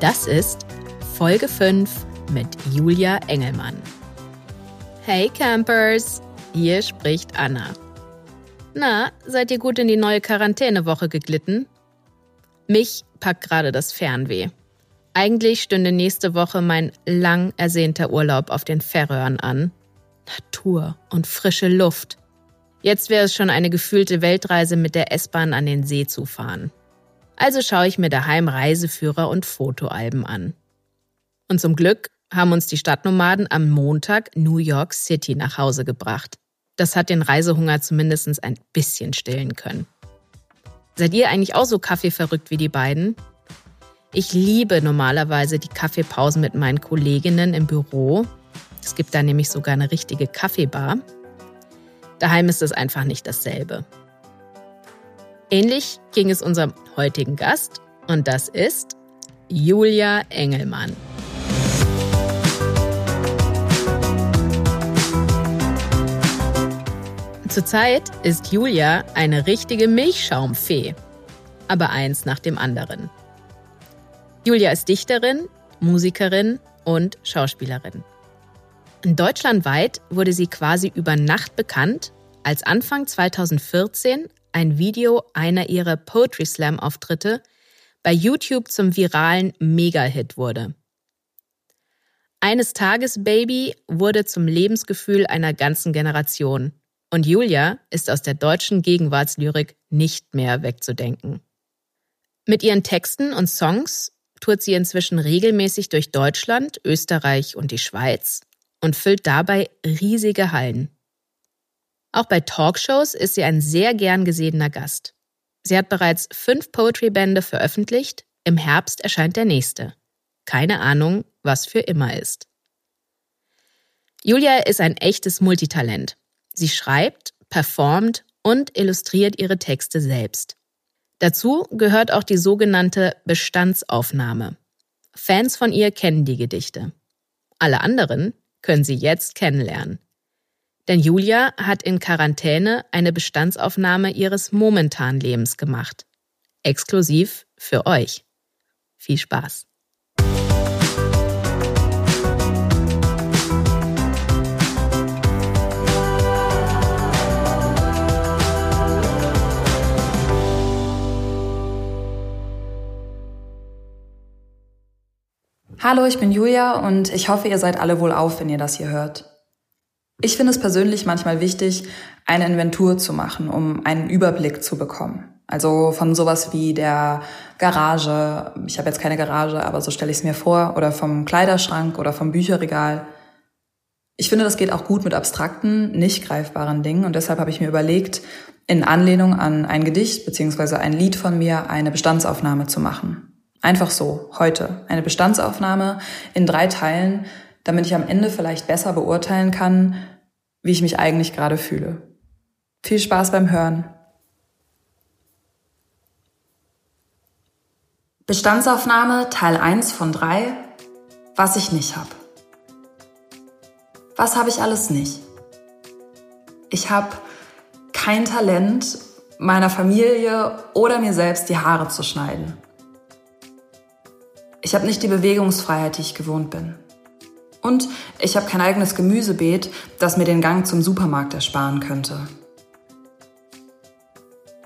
Das ist Folge 5 mit Julia Engelmann. Hey Campers, hier spricht Anna. Na, seid ihr gut in die neue Quarantänewoche geglitten? Mich packt gerade das Fernweh. Eigentlich stünde nächste Woche mein lang ersehnter Urlaub auf den Färöern an. Natur und frische Luft. Jetzt wäre es schon eine gefühlte Weltreise mit der S-Bahn an den See zu fahren. Also schaue ich mir daheim Reiseführer und Fotoalben an. Und zum Glück haben uns die Stadtnomaden am Montag New York City nach Hause gebracht. Das hat den Reisehunger zumindest ein bisschen stillen können. Seid ihr eigentlich auch so kaffeeverrückt wie die beiden? Ich liebe normalerweise die Kaffeepausen mit meinen Kolleginnen im Büro. Es gibt da nämlich sogar eine richtige Kaffeebar. Daheim ist es einfach nicht dasselbe. Ähnlich ging es unserem heutigen Gast und das ist Julia Engelmann. Zurzeit ist Julia eine richtige Milchschaumfee, aber eins nach dem anderen. Julia ist Dichterin, Musikerin und Schauspielerin. Deutschlandweit wurde sie quasi über Nacht bekannt, als Anfang 2014 ein Video einer ihrer Poetry Slam Auftritte bei YouTube zum viralen Mega-Hit wurde. Eines Tages Baby wurde zum Lebensgefühl einer ganzen Generation und Julia ist aus der deutschen Gegenwartslyrik nicht mehr wegzudenken. Mit ihren Texten und Songs tourt sie inzwischen regelmäßig durch Deutschland, Österreich und die Schweiz und füllt dabei riesige Hallen. Auch bei Talkshows ist sie ein sehr gern gesehener Gast. Sie hat bereits fünf Poetry-Bände veröffentlicht. Im Herbst erscheint der nächste. Keine Ahnung, was für immer ist. Julia ist ein echtes Multitalent. Sie schreibt, performt und illustriert ihre Texte selbst. Dazu gehört auch die sogenannte Bestandsaufnahme. Fans von ihr kennen die Gedichte. Alle anderen können sie jetzt kennenlernen. Denn Julia hat in Quarantäne eine Bestandsaufnahme ihres momentanen Lebens gemacht. Exklusiv für euch. Viel Spaß. Hallo, ich bin Julia und ich hoffe, ihr seid alle wohl auf, wenn ihr das hier hört. Ich finde es persönlich manchmal wichtig, eine Inventur zu machen, um einen Überblick zu bekommen. Also von sowas wie der Garage, ich habe jetzt keine Garage, aber so stelle ich es mir vor, oder vom Kleiderschrank oder vom Bücherregal. Ich finde, das geht auch gut mit abstrakten, nicht greifbaren Dingen und deshalb habe ich mir überlegt, in Anlehnung an ein Gedicht beziehungsweise ein Lied von mir eine Bestandsaufnahme zu machen. Einfach so, heute. Eine Bestandsaufnahme in drei Teilen, damit ich am Ende vielleicht besser beurteilen kann, wie ich mich eigentlich gerade fühle. Viel Spaß beim Hören. Bestandsaufnahme Teil 1 von 3. Was ich nicht habe. Was habe ich alles nicht? Ich habe kein Talent, meiner Familie oder mir selbst die Haare zu schneiden. Ich habe nicht die Bewegungsfreiheit, die ich gewohnt bin. Und ich habe kein eigenes Gemüsebeet, das mir den Gang zum Supermarkt ersparen könnte.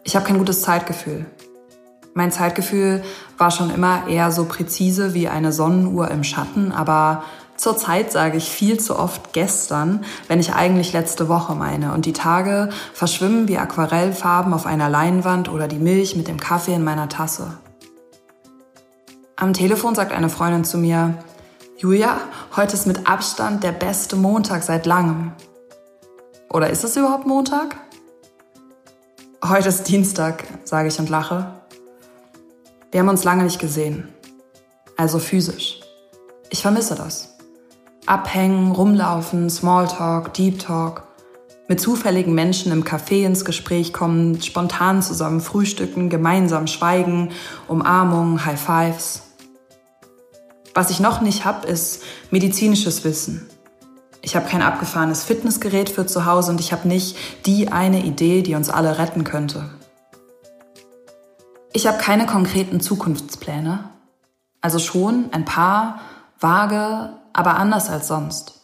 Ich habe kein gutes Zeitgefühl. Mein Zeitgefühl war schon immer eher so präzise wie eine Sonnenuhr im Schatten, aber zurzeit sage ich viel zu oft gestern, wenn ich eigentlich letzte Woche meine. Und die Tage verschwimmen wie Aquarellfarben auf einer Leinwand oder die Milch mit dem Kaffee in meiner Tasse. Am Telefon sagt eine Freundin zu mir, Julia, heute ist mit Abstand der beste Montag seit langem. Oder ist es überhaupt Montag? Heute ist Dienstag, sage ich und lache. Wir haben uns lange nicht gesehen. Also physisch. Ich vermisse das. Abhängen, rumlaufen, Smalltalk, Deep Talk. Mit zufälligen Menschen im Café ins Gespräch kommen, spontan zusammen frühstücken, gemeinsam schweigen, Umarmungen, High Fives. Was ich noch nicht habe, ist medizinisches Wissen. Ich habe kein abgefahrenes Fitnessgerät für zu Hause und ich habe nicht die eine Idee, die uns alle retten könnte. Ich habe keine konkreten Zukunftspläne. Also schon ein paar, vage, aber anders als sonst.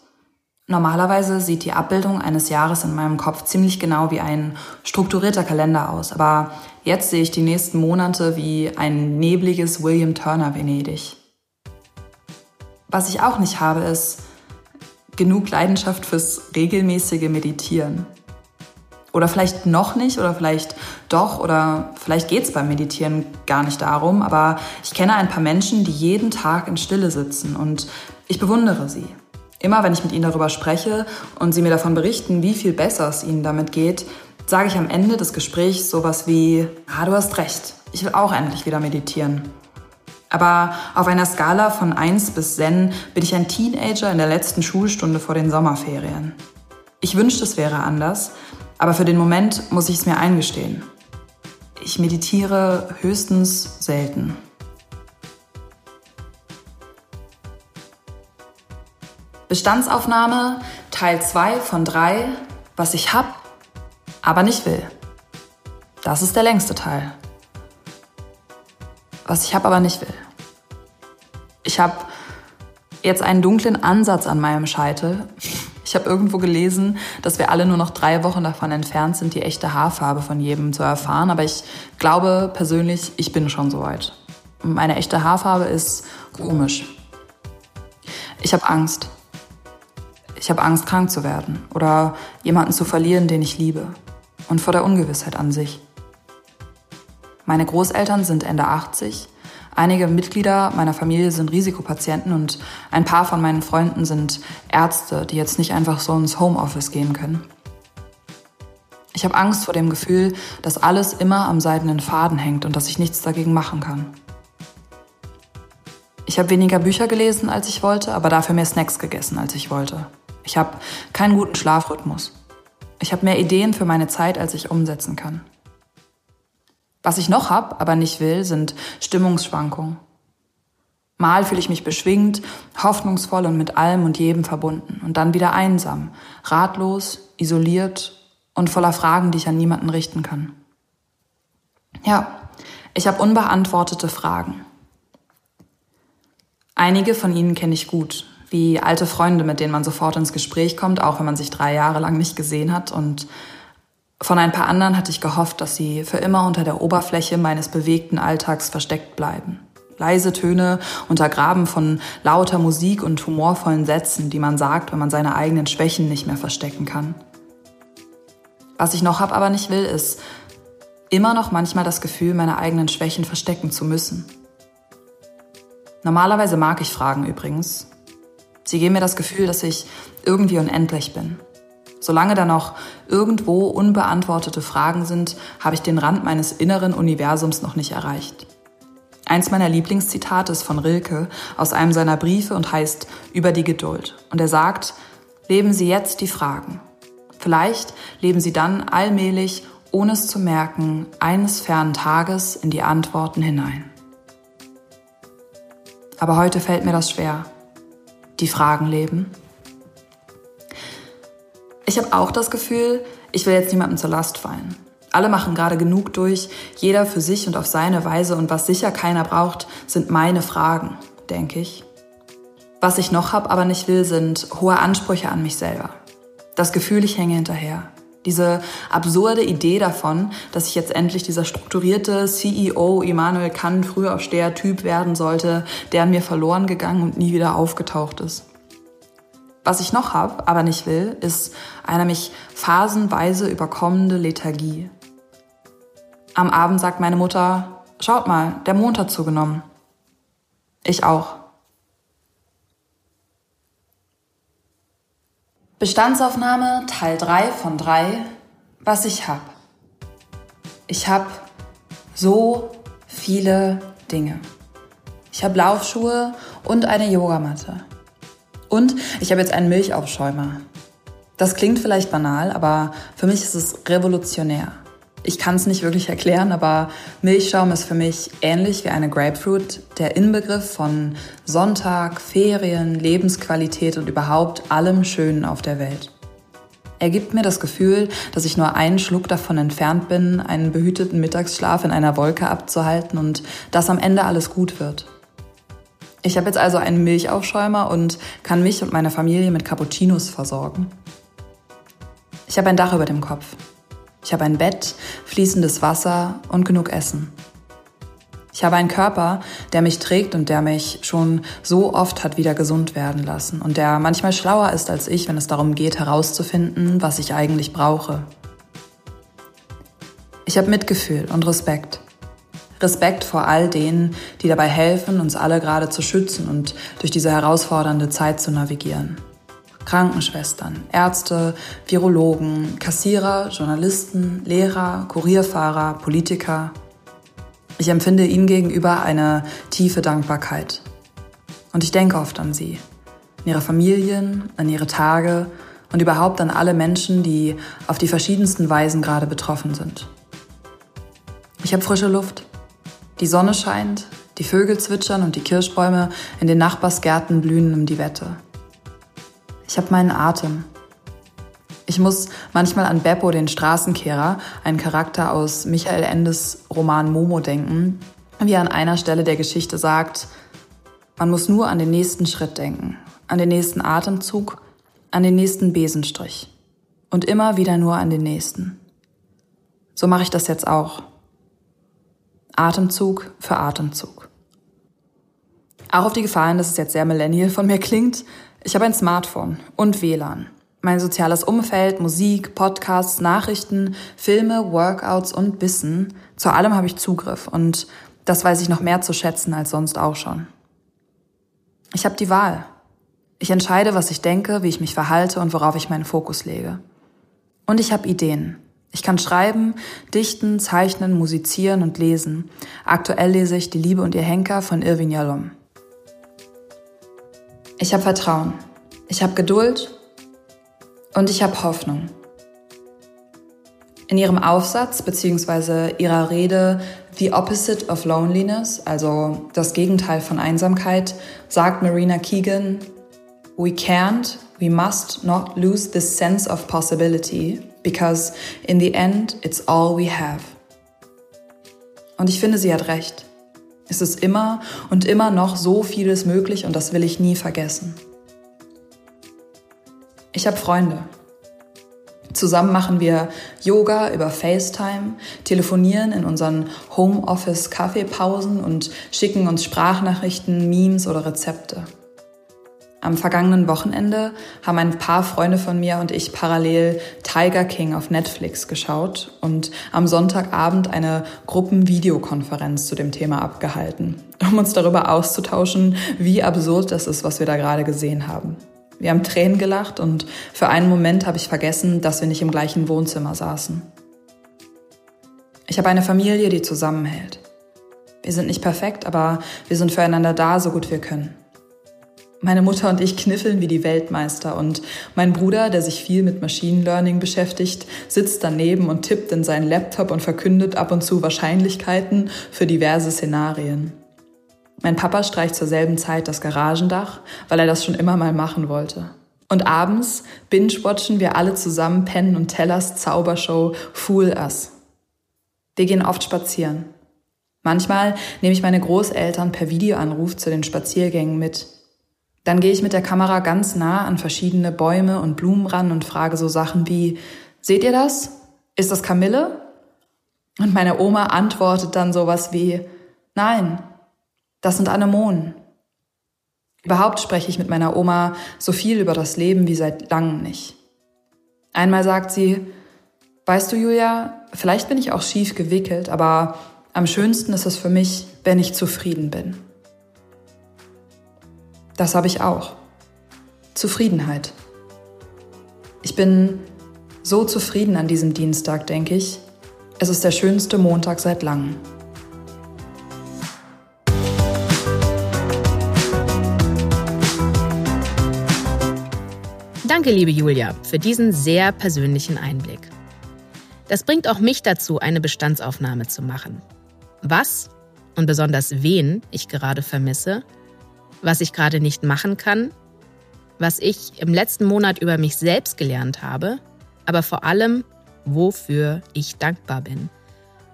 Normalerweise sieht die Abbildung eines Jahres in meinem Kopf ziemlich genau wie ein strukturierter Kalender aus, aber jetzt sehe ich die nächsten Monate wie ein nebliges William Turner Venedig. Was ich auch nicht habe, ist genug Leidenschaft fürs regelmäßige Meditieren. Oder vielleicht noch nicht oder vielleicht doch oder vielleicht geht es beim Meditieren gar nicht darum, aber ich kenne ein paar Menschen, die jeden Tag in Stille sitzen und ich bewundere sie. Immer wenn ich mit ihnen darüber spreche und sie mir davon berichten, wie viel besser es ihnen damit geht, sage ich am Ende des Gesprächs sowas wie, ah, du hast recht, ich will auch endlich wieder meditieren. Aber auf einer Skala von 1 bis Zen bin ich ein Teenager in der letzten Schulstunde vor den Sommerferien. Ich wünschte, es wäre anders, aber für den Moment muss ich es mir eingestehen. Ich meditiere höchstens selten. Bestandsaufnahme Teil 2 von 3, was ich hab, aber nicht will. Das ist der längste Teil. Was ich hab, aber nicht will. Ich habe jetzt einen dunklen Ansatz an meinem Scheitel. Ich habe irgendwo gelesen, dass wir alle nur noch drei Wochen davon entfernt sind, die echte Haarfarbe von jedem zu erfahren. Aber ich glaube persönlich, ich bin schon soweit. Meine echte Haarfarbe ist komisch. Ich habe Angst. Ich habe Angst, krank zu werden oder jemanden zu verlieren, den ich liebe. Und vor der Ungewissheit an sich. Meine Großeltern sind Ende 80 Einige Mitglieder meiner Familie sind Risikopatienten und ein paar von meinen Freunden sind Ärzte, die jetzt nicht einfach so ins Homeoffice gehen können. Ich habe Angst vor dem Gefühl, dass alles immer am seidenen Faden hängt und dass ich nichts dagegen machen kann. Ich habe weniger Bücher gelesen, als ich wollte, aber dafür mehr Snacks gegessen, als ich wollte. Ich habe keinen guten Schlafrhythmus. Ich habe mehr Ideen für meine Zeit, als ich umsetzen kann. Was ich noch hab, aber nicht will, sind Stimmungsschwankungen. Mal fühle ich mich beschwingt, hoffnungsvoll und mit allem und jedem verbunden und dann wieder einsam, ratlos, isoliert und voller Fragen, die ich an niemanden richten kann. Ja, ich habe unbeantwortete Fragen. Einige von ihnen kenne ich gut, wie alte Freunde, mit denen man sofort ins Gespräch kommt, auch wenn man sich drei Jahre lang nicht gesehen hat und von ein paar anderen hatte ich gehofft, dass sie für immer unter der Oberfläche meines bewegten Alltags versteckt bleiben. Leise Töne, untergraben von lauter Musik und humorvollen Sätzen, die man sagt, wenn man seine eigenen Schwächen nicht mehr verstecken kann. Was ich noch hab, aber nicht will, ist immer noch manchmal das Gefühl, meine eigenen Schwächen verstecken zu müssen. Normalerweise mag ich Fragen übrigens. Sie geben mir das Gefühl, dass ich irgendwie unendlich bin. Solange da noch irgendwo unbeantwortete Fragen sind, habe ich den Rand meines inneren Universums noch nicht erreicht. Eins meiner Lieblingszitate ist von Rilke aus einem seiner Briefe und heißt Über die Geduld. Und er sagt, leben Sie jetzt die Fragen. Vielleicht leben Sie dann allmählich, ohne es zu merken, eines fernen Tages in die Antworten hinein. Aber heute fällt mir das schwer. Die Fragen leben ich habe auch das Gefühl, ich will jetzt niemandem zur Last fallen. Alle machen gerade genug durch, jeder für sich und auf seine Weise und was sicher keiner braucht, sind meine Fragen, denke ich. Was ich noch habe, aber nicht will, sind hohe Ansprüche an mich selber. Das Gefühl, ich hänge hinterher. Diese absurde Idee davon, dass ich jetzt endlich dieser strukturierte CEO Immanuel Kant frühaufsteher Typ werden sollte, der an mir verloren gegangen und nie wieder aufgetaucht ist. Was ich noch habe, aber nicht will, ist eine mich phasenweise überkommende Lethargie. Am Abend sagt meine Mutter, schaut mal, der Mond hat zugenommen. Ich auch. Bestandsaufnahme Teil 3 von 3, was ich hab. Ich habe so viele Dinge. Ich habe Laufschuhe und eine Yogamatte. Und ich habe jetzt einen Milchaufschäumer. Das klingt vielleicht banal, aber für mich ist es revolutionär. Ich kann es nicht wirklich erklären, aber Milchschaum ist für mich ähnlich wie eine Grapefruit, der Inbegriff von Sonntag, Ferien, Lebensqualität und überhaupt allem Schönen auf der Welt. Er gibt mir das Gefühl, dass ich nur einen Schluck davon entfernt bin, einen behüteten Mittagsschlaf in einer Wolke abzuhalten und dass am Ende alles gut wird. Ich habe jetzt also einen Milchaufschäumer und kann mich und meine Familie mit Cappuccinos versorgen. Ich habe ein Dach über dem Kopf. Ich habe ein Bett, fließendes Wasser und genug Essen. Ich habe einen Körper, der mich trägt und der mich schon so oft hat wieder gesund werden lassen und der manchmal schlauer ist als ich, wenn es darum geht herauszufinden, was ich eigentlich brauche. Ich habe Mitgefühl und Respekt. Respekt vor all denen, die dabei helfen, uns alle gerade zu schützen und durch diese herausfordernde Zeit zu navigieren. Krankenschwestern, Ärzte, Virologen, Kassierer, Journalisten, Lehrer, Kurierfahrer, Politiker, ich empfinde ihnen gegenüber eine tiefe Dankbarkeit. Und ich denke oft an sie, an ihre Familien, an ihre Tage und überhaupt an alle Menschen, die auf die verschiedensten Weisen gerade betroffen sind. Ich habe frische Luft. Die Sonne scheint, die Vögel zwitschern und die Kirschbäume in den Nachbarsgärten blühen um die Wette. Ich habe meinen Atem. Ich muss manchmal an Beppo, den Straßenkehrer, einen Charakter aus Michael Endes Roman Momo denken, wie er an einer Stelle der Geschichte sagt, man muss nur an den nächsten Schritt denken, an den nächsten Atemzug, an den nächsten Besenstrich und immer wieder nur an den nächsten. So mache ich das jetzt auch. Atemzug für Atemzug. Auch auf die Gefahren, dass es jetzt sehr millennial von mir klingt, ich habe ein Smartphone und WLAN. Mein soziales Umfeld, Musik, Podcasts, Nachrichten, Filme, Workouts und Bissen, zu allem habe ich Zugriff und das weiß ich noch mehr zu schätzen als sonst auch schon. Ich habe die Wahl. Ich entscheide, was ich denke, wie ich mich verhalte und worauf ich meinen Fokus lege. Und ich habe Ideen. Ich kann schreiben, dichten, zeichnen, musizieren und lesen. Aktuell lese ich Die Liebe und ihr Henker von Irvin Yalom. Ich habe Vertrauen. Ich habe Geduld und ich habe Hoffnung. In ihrem Aufsatz bzw. ihrer Rede The Opposite of Loneliness, also das Gegenteil von Einsamkeit, sagt Marina Keegan, We can't, we must not lose this sense of possibility, because in the end it's all we have. Und ich finde, sie hat recht. Es ist immer und immer noch so vieles möglich und das will ich nie vergessen. Ich habe Freunde. Zusammen machen wir Yoga über FaceTime, telefonieren in unseren Homeoffice-Kaffeepausen und schicken uns Sprachnachrichten, Memes oder Rezepte. Am vergangenen Wochenende haben ein paar Freunde von mir und ich parallel Tiger King auf Netflix geschaut und am Sonntagabend eine Gruppenvideokonferenz zu dem Thema abgehalten, um uns darüber auszutauschen, wie absurd das ist, was wir da gerade gesehen haben. Wir haben Tränen gelacht und für einen Moment habe ich vergessen, dass wir nicht im gleichen Wohnzimmer saßen. Ich habe eine Familie, die zusammenhält. Wir sind nicht perfekt, aber wir sind füreinander da, so gut wir können. Meine Mutter und ich kniffeln wie die Weltmeister und mein Bruder, der sich viel mit Machine Learning beschäftigt, sitzt daneben und tippt in seinen Laptop und verkündet ab und zu Wahrscheinlichkeiten für diverse Szenarien. Mein Papa streicht zur selben Zeit das Garagendach, weil er das schon immer mal machen wollte. Und abends binge-watchen wir alle zusammen Penn und Tellers Zaubershow Fool Us. Wir gehen oft spazieren. Manchmal nehme ich meine Großeltern per Videoanruf zu den Spaziergängen mit. Dann gehe ich mit der Kamera ganz nah an verschiedene Bäume und Blumen ran und frage so Sachen wie, seht ihr das? Ist das Kamille? Und meine Oma antwortet dann sowas wie, nein, das sind Anemonen. Überhaupt spreche ich mit meiner Oma so viel über das Leben wie seit langem nicht. Einmal sagt sie, weißt du, Julia, vielleicht bin ich auch schief gewickelt, aber am schönsten ist es für mich, wenn ich zufrieden bin. Das habe ich auch. Zufriedenheit. Ich bin so zufrieden an diesem Dienstag, denke ich. Es ist der schönste Montag seit langem. Danke, liebe Julia, für diesen sehr persönlichen Einblick. Das bringt auch mich dazu, eine Bestandsaufnahme zu machen. Was und besonders wen ich gerade vermisse, was ich gerade nicht machen kann, was ich im letzten Monat über mich selbst gelernt habe, aber vor allem, wofür ich dankbar bin.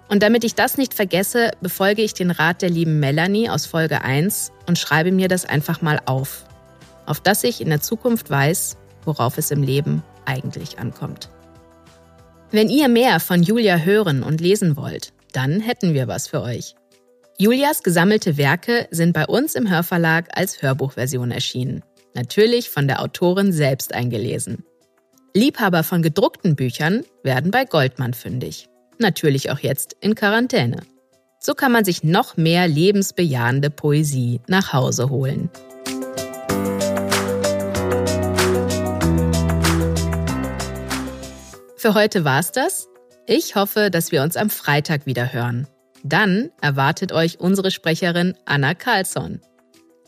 Und damit ich das nicht vergesse, befolge ich den Rat der lieben Melanie aus Folge 1 und schreibe mir das einfach mal auf, auf dass ich in der Zukunft weiß, worauf es im Leben eigentlich ankommt. Wenn ihr mehr von Julia hören und lesen wollt, dann hätten wir was für euch. Julias gesammelte Werke sind bei uns im Hörverlag als Hörbuchversion erschienen. Natürlich von der Autorin selbst eingelesen. Liebhaber von gedruckten Büchern werden bei Goldmann fündig. Natürlich auch jetzt in Quarantäne. So kann man sich noch mehr lebensbejahende Poesie nach Hause holen. Für heute war's das. Ich hoffe, dass wir uns am Freitag wieder hören. Dann erwartet euch unsere Sprecherin Anna Carlsson.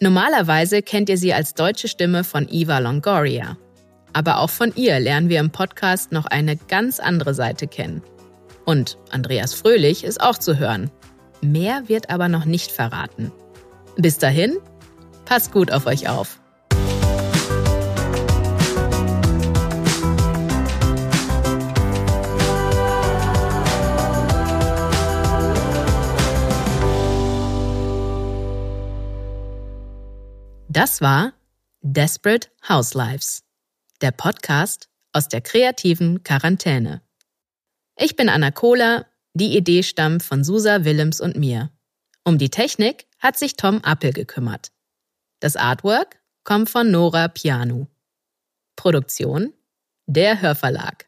Normalerweise kennt ihr sie als deutsche Stimme von Eva Longoria. Aber auch von ihr lernen wir im Podcast noch eine ganz andere Seite kennen. Und Andreas Fröhlich ist auch zu hören. Mehr wird aber noch nicht verraten. Bis dahin, passt gut auf euch auf. Das war Desperate Houselives, der Podcast aus der kreativen Quarantäne. Ich bin Anna Kohler, die Idee stammt von Susa Willems und mir. Um die Technik hat sich Tom Appel gekümmert. Das Artwork kommt von Nora Pianu. Produktion der Hörverlag.